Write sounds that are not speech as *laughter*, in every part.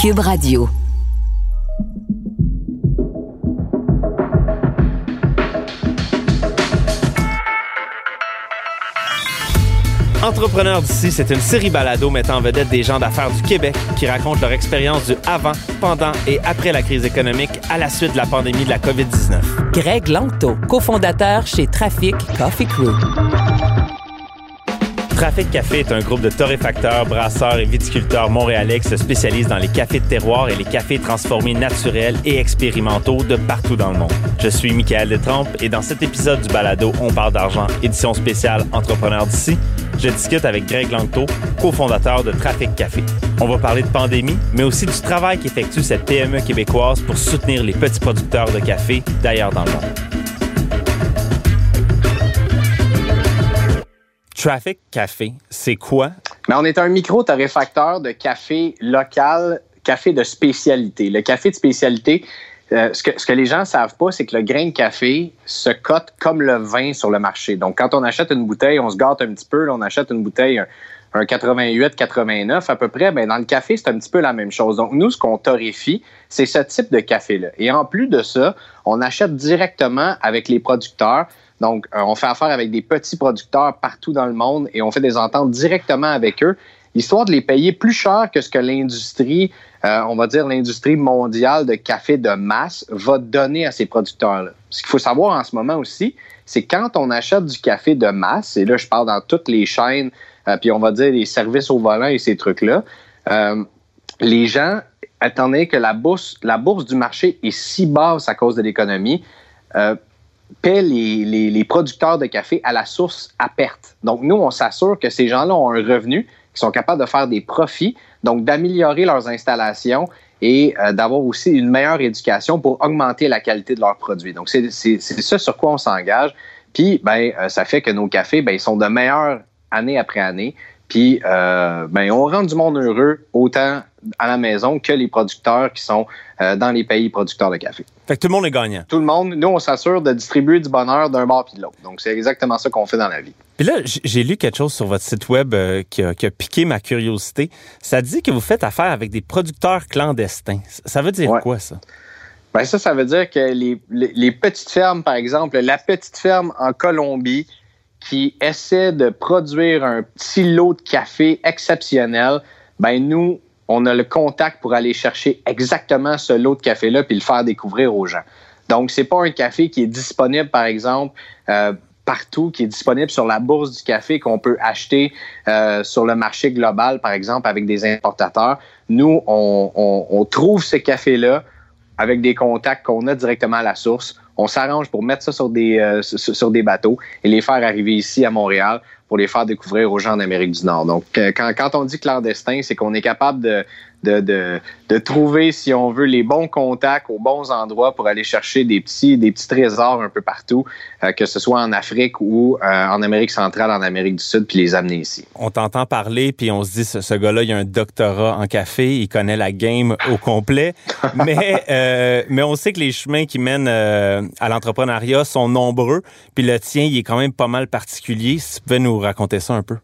Cube Radio. Entrepreneurs d'ici, c'est une série balado mettant en vedette des gens d'affaires du Québec qui racontent leur expérience du avant, pendant et après la crise économique à la suite de la pandémie de la COVID-19. Greg Langto, cofondateur chez Trafic Coffee Crew. Trafic Café est un groupe de torréfacteurs, brasseurs et viticulteurs montréalais qui se spécialisent dans les cafés de terroir et les cafés transformés naturels et expérimentaux de partout dans le monde. Je suis Michael Detrempe et dans cet épisode du balado On parle d'argent, édition spéciale Entrepreneurs d'ici, je discute avec Greg Langto, cofondateur de Trafic Café. On va parler de pandémie, mais aussi du travail qu'effectue cette PME québécoise pour soutenir les petits producteurs de café d'ailleurs dans le monde. Traffic Café, c'est quoi? Mais on est un micro-torréfacteur de café local, café de spécialité. Le café de spécialité, euh, ce, que, les gens ne savent pas, c'est que le grain de café se cote comme le vin sur le marché. Donc, quand on achète une bouteille, on se gâte un petit peu. On achète une bouteille, un 88, 89 à peu près. Ben, dans le café, c'est un petit peu la même chose. Donc, nous, ce qu'on torréfie, c'est ce type de café-là. Et en plus de ça, on achète directement avec les producteurs. Donc, euh, on fait affaire avec des petits producteurs partout dans le monde et on fait des ententes directement avec eux, histoire de les payer plus cher que ce que l'industrie, euh, on va dire l'industrie mondiale de café de masse, va donner à ces producteurs-là. Ce qu'il faut savoir en ce moment aussi, c'est quand on achète du café de masse, et là je parle dans toutes les chaînes, euh, puis on va dire les services au volant et ces trucs-là, euh, les gens, étant donné que la bourse, du marché est si basse à cause de l'économie, euh, paient les, producteurs de café à la source à perte. Donc, nous, on s'assure que ces gens-là ont un revenu, qu'ils sont capables de faire des profits, donc d'améliorer leurs installations et d'avoir aussi une meilleure éducation pour augmenter la qualité de leurs produits. Donc, c'est ça sur quoi on s'engage. Puis, ben, ça fait que nos cafés, ben, ils sont de meilleurs année après année. Puis, euh, ben, on rend du monde heureux autant à la maison que les producteurs qui sont euh, dans les pays producteurs de café. Fait que tout le monde est gagnant. Tout le monde. Nous, on s'assure de distribuer du bonheur d'un bord puis de l'autre. Donc, c'est exactement ça qu'on fait dans la vie. Puis là, j'ai lu quelque chose sur votre site web euh, qui, a, qui, a, piqué ma curiosité. Ça dit que vous faites affaire avec des producteurs clandestins. Ça veut dire ouais. quoi, ça? Ben ça, ça veut dire que les, les, les, petites fermes, par exemple, la petite ferme en Colombie qui essaie de produire un petit lot de café exceptionnel, ben nous, on a le contact pour aller chercher exactement ce lot de café-là puis le faire découvrir aux gens. Donc, c'est pas un café qui est disponible, par exemple, euh, partout, qui est disponible sur la bourse du café qu'on peut acheter euh, sur le marché global, par exemple, avec des importateurs. Nous, on, on, on trouve ce café-là avec des contacts qu'on a directement à la source. On s'arrange pour mettre ça sur des, euh, sur, des bateaux et les faire arriver ici à Montréal pour les faire découvrir aux gens d'Amérique du Nord. Donc, euh, quand, quand on dit clandestin, c'est qu'on est capable de, de, de, de, trouver, si on veut, les bons contacts aux bons endroits pour aller chercher des petits, des petits trésors un peu partout, euh, que ce soit en Afrique ou euh, en Amérique centrale, en Amérique du Sud, puis les amener ici. On t'entend parler, puis on se dit, ce, ce gars-là, il a un doctorat en café, il connaît la game au complet, *laughs* mais, euh, mais on sait que les chemins qui mènent à l'entrepreneuriat sont nombreux, puis le tien, il est quand même pas mal particulier. Si tu pouvais nous raconter ça un peu.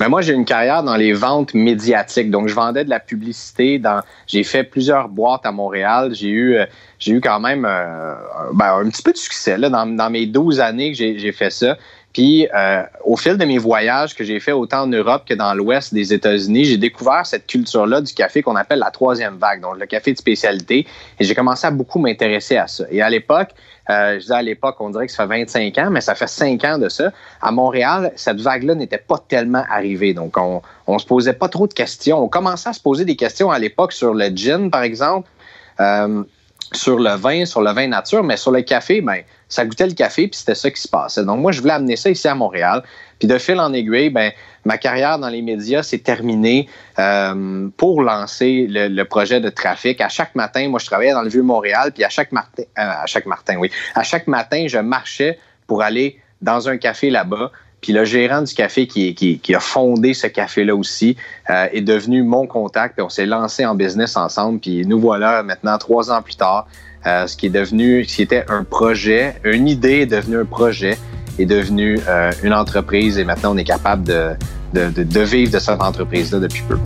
Mais moi, j'ai une carrière dans les ventes médiatiques. Donc, je vendais de la publicité. Dans, j'ai fait plusieurs boîtes à Montréal. J'ai eu, j'ai eu quand même euh, ben, un petit peu de succès là, dans, dans mes 12 années que j'ai, j'ai fait ça. Puis, euh, au fil de mes voyages que j'ai fait autant en Europe que dans l'ouest des États-Unis, j'ai découvert cette culture-là du café qu'on appelle la troisième vague, donc le café de spécialité. Et j'ai commencé à beaucoup m'intéresser à ça. Et à l'époque, euh, je disais à l'époque, on dirait que ça fait 25 ans, mais ça fait 5 ans de ça. À Montréal, cette vague-là n'était pas tellement arrivée. Donc, on, on se posait pas trop de questions. On commençait à se poser des questions à l'époque sur le gin, par exemple. Euh, sur le vin, sur le vin nature, mais sur le café, ben, ça goûtait le café, puis c'était ça qui se passait. Donc, moi, je voulais amener ça ici à Montréal. Puis de fil en aiguille, ben, ma carrière dans les médias s'est terminée euh, pour lancer le, projet de trafic. À chaque matin, moi, je travaillais dans le Vieux-Montréal, puis à chaque matin, euh, à chaque matin, oui, à chaque matin, je marchais pour aller dans un café là-bas. Puis le gérant du café qui, qui, qui a fondé ce café-là aussi euh, est devenu mon contact. Puis on s'est lancé en business ensemble. Puis nous voilà maintenant trois ans plus tard. Euh, ce qui est devenu, ce qui était un projet, une idée est devenue un projet, est devenu euh, une entreprise et maintenant on est capable de, de, de, de vivre de cette entreprise-là depuis peu.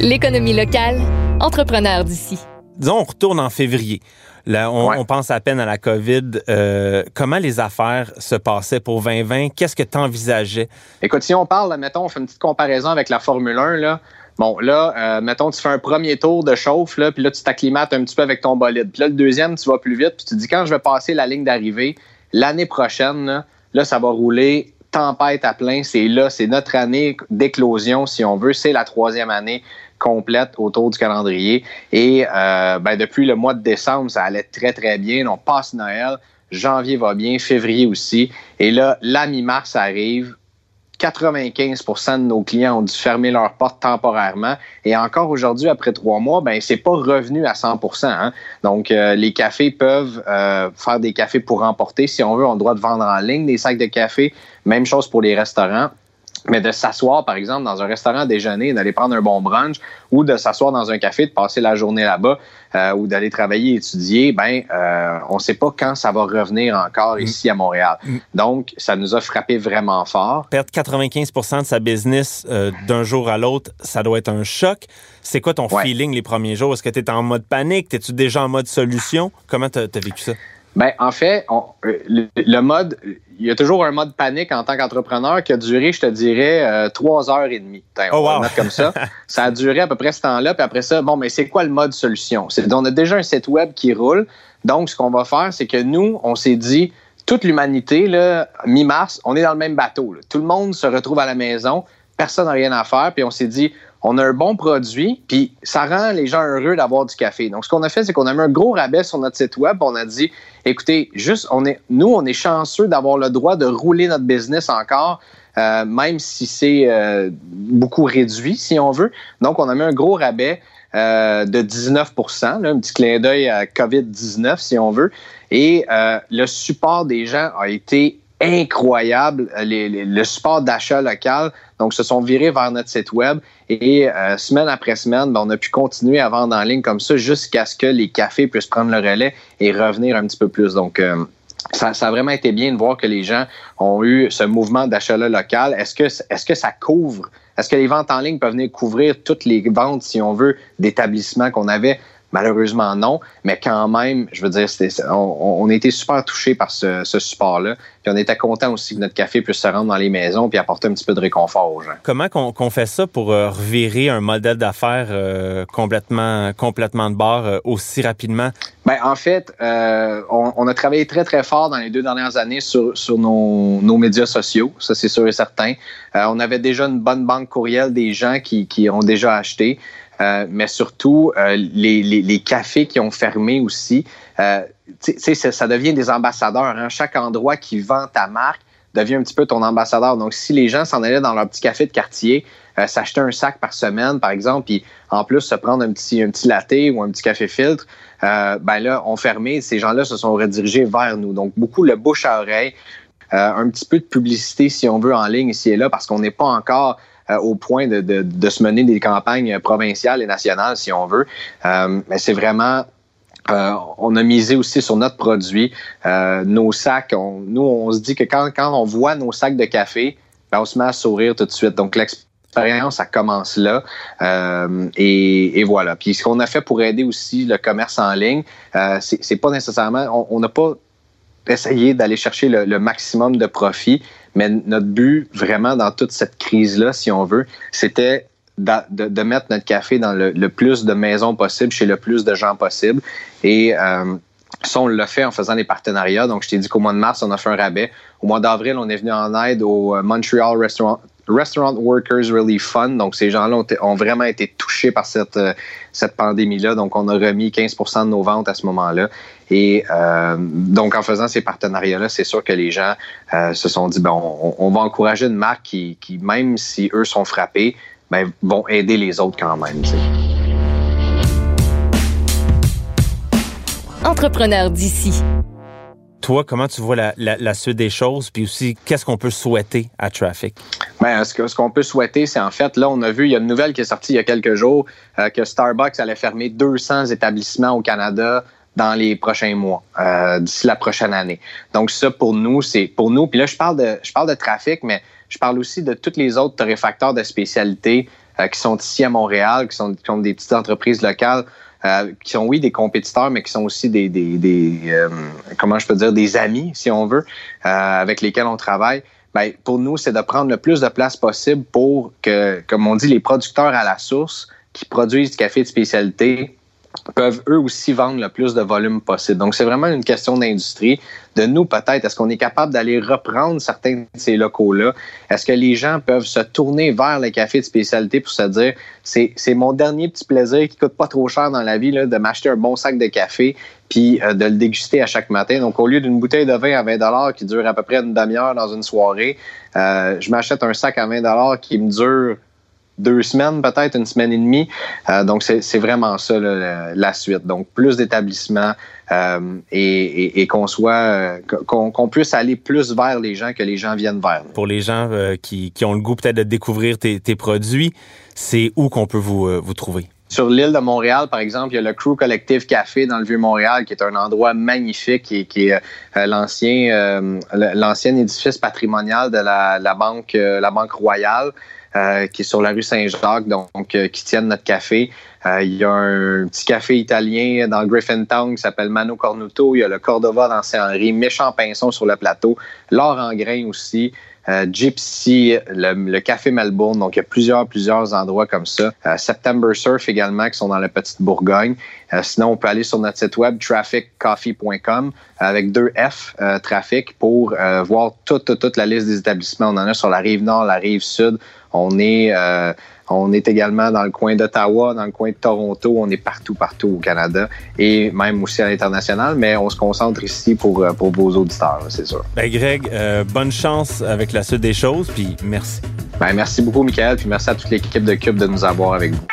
L'économie locale, entrepreneur d'ici. Disons, on retourne en février. Là, on, pense à peine à la COVID. Euh, comment les affaires se passaient pour 2020? Qu'est-ce que tu envisageais? Écoute, si on parle, mettons, on fait une petite comparaison avec la Formule 1, là. Bon, là, euh, mettons, tu fais un premier tour de chauffe, là, puis là, tu t'acclimates un petit peu avec ton bolide. Puis là, le deuxième, tu vas plus vite, puis tu te dis, quand je vais passer la ligne d'arrivée, l'année prochaine, là, là, ça va rouler tempête à plein. C'est là, c'est notre année d'éclosion, si on veut. C'est la troisième année complète autour du calendrier. Et euh, ben, depuis le mois de décembre, ça allait très, très bien. On passe Noël. Janvier va bien, février aussi. Et là, la mi-mars arrive. 95% de nos clients ont dû fermer leurs portes temporairement. Et encore aujourd'hui, après trois mois, ben c'est pas revenu à 100% hein. Donc, euh, les cafés peuvent euh, faire des cafés pour emporter. Si on veut, on a le droit de vendre en ligne des sacs de café. Même chose pour les restaurants. Mais de s'asseoir, par exemple, dans un restaurant déjeuner, d'aller prendre un bon brunch ou de s'asseoir dans un café, de passer la journée là-bas euh, ou d'aller travailler, étudier, ben, euh, on ne sait pas quand ça va revenir encore mm. ici à Montréal. Mm. Donc, ça nous a frappé vraiment fort. Perdre 95% de sa business euh, d'un jour à l'autre, ça doit être un choc. C'est quoi ton feeling les premiers jours? Est-ce que tu es en mode panique? Es-tu déjà en mode solution? Comment tu as vécu ça? Ben, en fait, euh, le, mode, il y a toujours un mode panique en tant qu'entrepreneur qui a duré, je te dirais, euh, trois heures et demie. on va oh, mettre comme ça. *laughs* ça a duré à peu près ce temps-là. Puis après ça, bon, mais c'est quoi le mode solution? On a déjà un site web qui roule. Donc, ce qu'on va faire, c'est que nous, on s'est dit, toute l'humanité, mi-mars, on est dans le même bateau. Tout le monde se retrouve à la maison. Personne n'a rien à faire. Puis on s'est dit, on a un bon produit, puis ça rend les gens heureux d'avoir du café. Donc, ce qu'on a fait, c'est qu'on a mis un gros rabais sur notre site web. On a dit, écoutez, juste, nous, on est chanceux d'avoir le droit de rouler notre business encore. Euh, même si c'est euh, beaucoup réduit, si on veut. Donc, on a mis un gros rabais euh, de 19% un petit clin d'œil à COVID-19, si on veut. Et le support des gens a été incroyable, le support d'achat local. Donc, se sont virés vers notre site web et euh, semaine après semaine, ben, on a pu continuer à vendre en ligne comme ça jusqu'à ce que les cafés puissent prendre le relais et revenir un petit peu plus. Donc, euh, ça, a vraiment été bien de voir que les gens ont eu ce mouvement d'achat local. Est-ce que ça couvre? Est-ce que les ventes en ligne peuvent venir couvrir toutes les ventes, si on veut, d'établissements qu'on avait? Malheureusement, non. Mais quand même, je veux dire, on, on, a été super touchés par ce, support-là. Puis on était content aussi que notre café puisse se rendre dans les maisons puis apporter un petit peu de réconfort aux gens. Comment qu'on fait ça pour euh, revirer un modèle d'affaires euh, complètement, complètement de bord euh, aussi rapidement? Ben, en fait, on, a travaillé très, très fort dans les deux dernières années sur, sur nos, nos médias sociaux. Ça, c'est sûr et certain. on avait déjà une bonne banque courriel des gens qui, qui ont déjà acheté. Euh, mais surtout euh, les, cafés qui ont fermé aussi. Euh, ça, devient des ambassadeurs. Hein. Chaque endroit qui vend ta marque devient un petit peu ton ambassadeur. Donc, si les gens s'en allaient dans leur petit café de quartier, s'acheter un sac par semaine, par exemple, puis en plus se prendre un petit, un petit latte ou un petit café filtre, ben là, on fermé. Ces gens-là se sont redirigés vers nous. Donc, beaucoup le bouche à oreille, un petit peu de publicité, si on veut, en ligne ici et là, parce qu'on n'est pas encore euh, au point de, de, de, se mener des campagnes provinciales et nationales, si on veut. Euh, mais c'est vraiment euh, on a misé aussi sur notre produit. Nos sacs, nous, on se dit que quand, quand on voit nos sacs de café, ben, on se met à sourire tout de suite. Donc, l'expérience, ça commence là. Et, et, voilà. Puis, ce qu'on a fait pour aider aussi le commerce en ligne, c'est pas nécessairement, on n'a pas essayé d'aller chercher le, maximum de profit, mais notre but, vraiment, dans toute cette crise-là, si on veut, c'était de, de, mettre notre café dans le, le, plus de maisons possible, chez le plus de gens possible. Et euh, ça, on l'a fait en faisant des partenariats. Donc, je t'ai dit qu'au mois de mars, on a fait un rabais. Au mois d'avril, on est venu en aide au euh, Montreal Restaurant, Restaurant Workers Relief Fund. Donc, ces gens-là ont, vraiment été touchés par cette, euh, cette pandémie-là. Donc, on a remis 15% de nos ventes à ce moment-là. Et euh, donc, en faisant ces partenariats-là, c'est sûr que les gens euh, se sont dit, bon, on, on, va encourager une marque qui, qui, même si eux sont frappés, ben, vont aider les autres quand même. T'sais. Entrepreneur d'ici. Toi, comment tu vois la, suite des choses, puis aussi qu'est-ce qu'on peut souhaiter à Traffic? Ben, ce qu'on peut souhaiter, c'est en fait, là, on a vu, il y a une nouvelle qui est sortie il y a quelques jours, euh, que Starbucks allait fermer 200 établissements au Canada dans les prochains mois, euh, d'ici la prochaine année. Donc ça, pour nous, c'est pour nous. Puis là, je parle de, je parle de trafic, mais je parle aussi de tous les autres torréfacteurs de spécialité qui sont ici à Montréal, qui sont, qui sont des petites entreprises locales. Qui sont oui des compétiteurs, mais qui sont aussi des, des, des comment je peux dire des amis, si on veut, avec lesquels on travaille. Ben, pour nous, c'est de prendre le plus de place possible pour que, comme on dit, les producteurs à la source qui produisent du café de spécialité peuvent eux aussi vendre le plus de volume possible. Donc, c'est vraiment une question d'industrie. De nous, peut-être, est-ce qu'on est capable d'aller reprendre certains de ces locaux-là? Est-ce que les gens peuvent se tourner vers les cafés de spécialité pour se dire, c'est, c'est mon dernier petit plaisir qui coûte pas trop cher dans la vie, là, de m'acheter un bon sac de café puis euh, de le déguster à chaque matin? Donc, au lieu d'une bouteille de vin à 20 qui dure à peu près une demi-heure dans une soirée, euh, je m'achète un sac à 20 qui me dure deux semaines, peut-être une semaine et demie. Euh, donc, c'est vraiment ça la, suite. Donc, plus d'établissements euh, et, qu'on soit euh, qu'on puisse aller plus vers les gens que les gens viennent vers. Pour les gens qui, qui, ont le goût peut-être de découvrir tes, tes produits, c'est où qu'on peut vous, vous trouver? Sur l'île de Montréal, par exemple, il y a le Crew Collective Café dans le Vieux-Montréal, qui est un endroit magnifique et qui est l'ancien l'ancien édifice patrimonial de la, la banque la banque royale. Euh, qui est sur la rue Saint-Jacques, donc euh, qui tiennent notre café. Euh, il y a un petit café italien dans Griffintown qui s'appelle Mano Cornuto. Il y a le Cordova dans Saint-Henri, Méchant Pinson sur le plateau, l'or en grain aussi. Gypsy, le, Café Melbourne. Donc, il y a plusieurs, plusieurs endroits comme ça. September Surf également, qui sont dans la petite Bourgogne. sinon, on peut aller sur notre site web, trafficcoffee.com, avec deux F, Traffic, pour voir toute, toute, toute la liste des établissements. On en a sur la rive nord, la rive sud. On est, euh, on est également dans le coin d'Ottawa, dans le coin de Toronto. On est partout, partout au Canada et même aussi à l'international, mais on se concentre ici pour, euh, pour vos auditeurs, c'est sûr. Ben Greg, euh, bonne chance avec la suite des choses, puis merci. Ben, merci beaucoup, Michael, puis merci à toute l'équipe de Cube de nous avoir avec vous.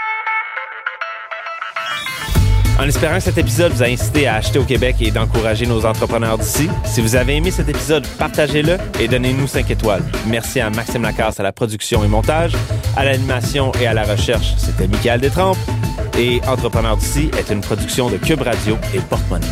En espérant que cet épisode vous a incité à acheter au Québec et d'encourager nos entrepreneurs d'ici, si vous avez aimé cet épisode, partagez-le et donnez-nous 5 étoiles. Merci à Maxime Lacasse à la production et montage, à l'animation et à la recherche. C'était Michael Détrempe et Entrepreneurs d'ici est une production de Cube Radio et Porte-Monnaie.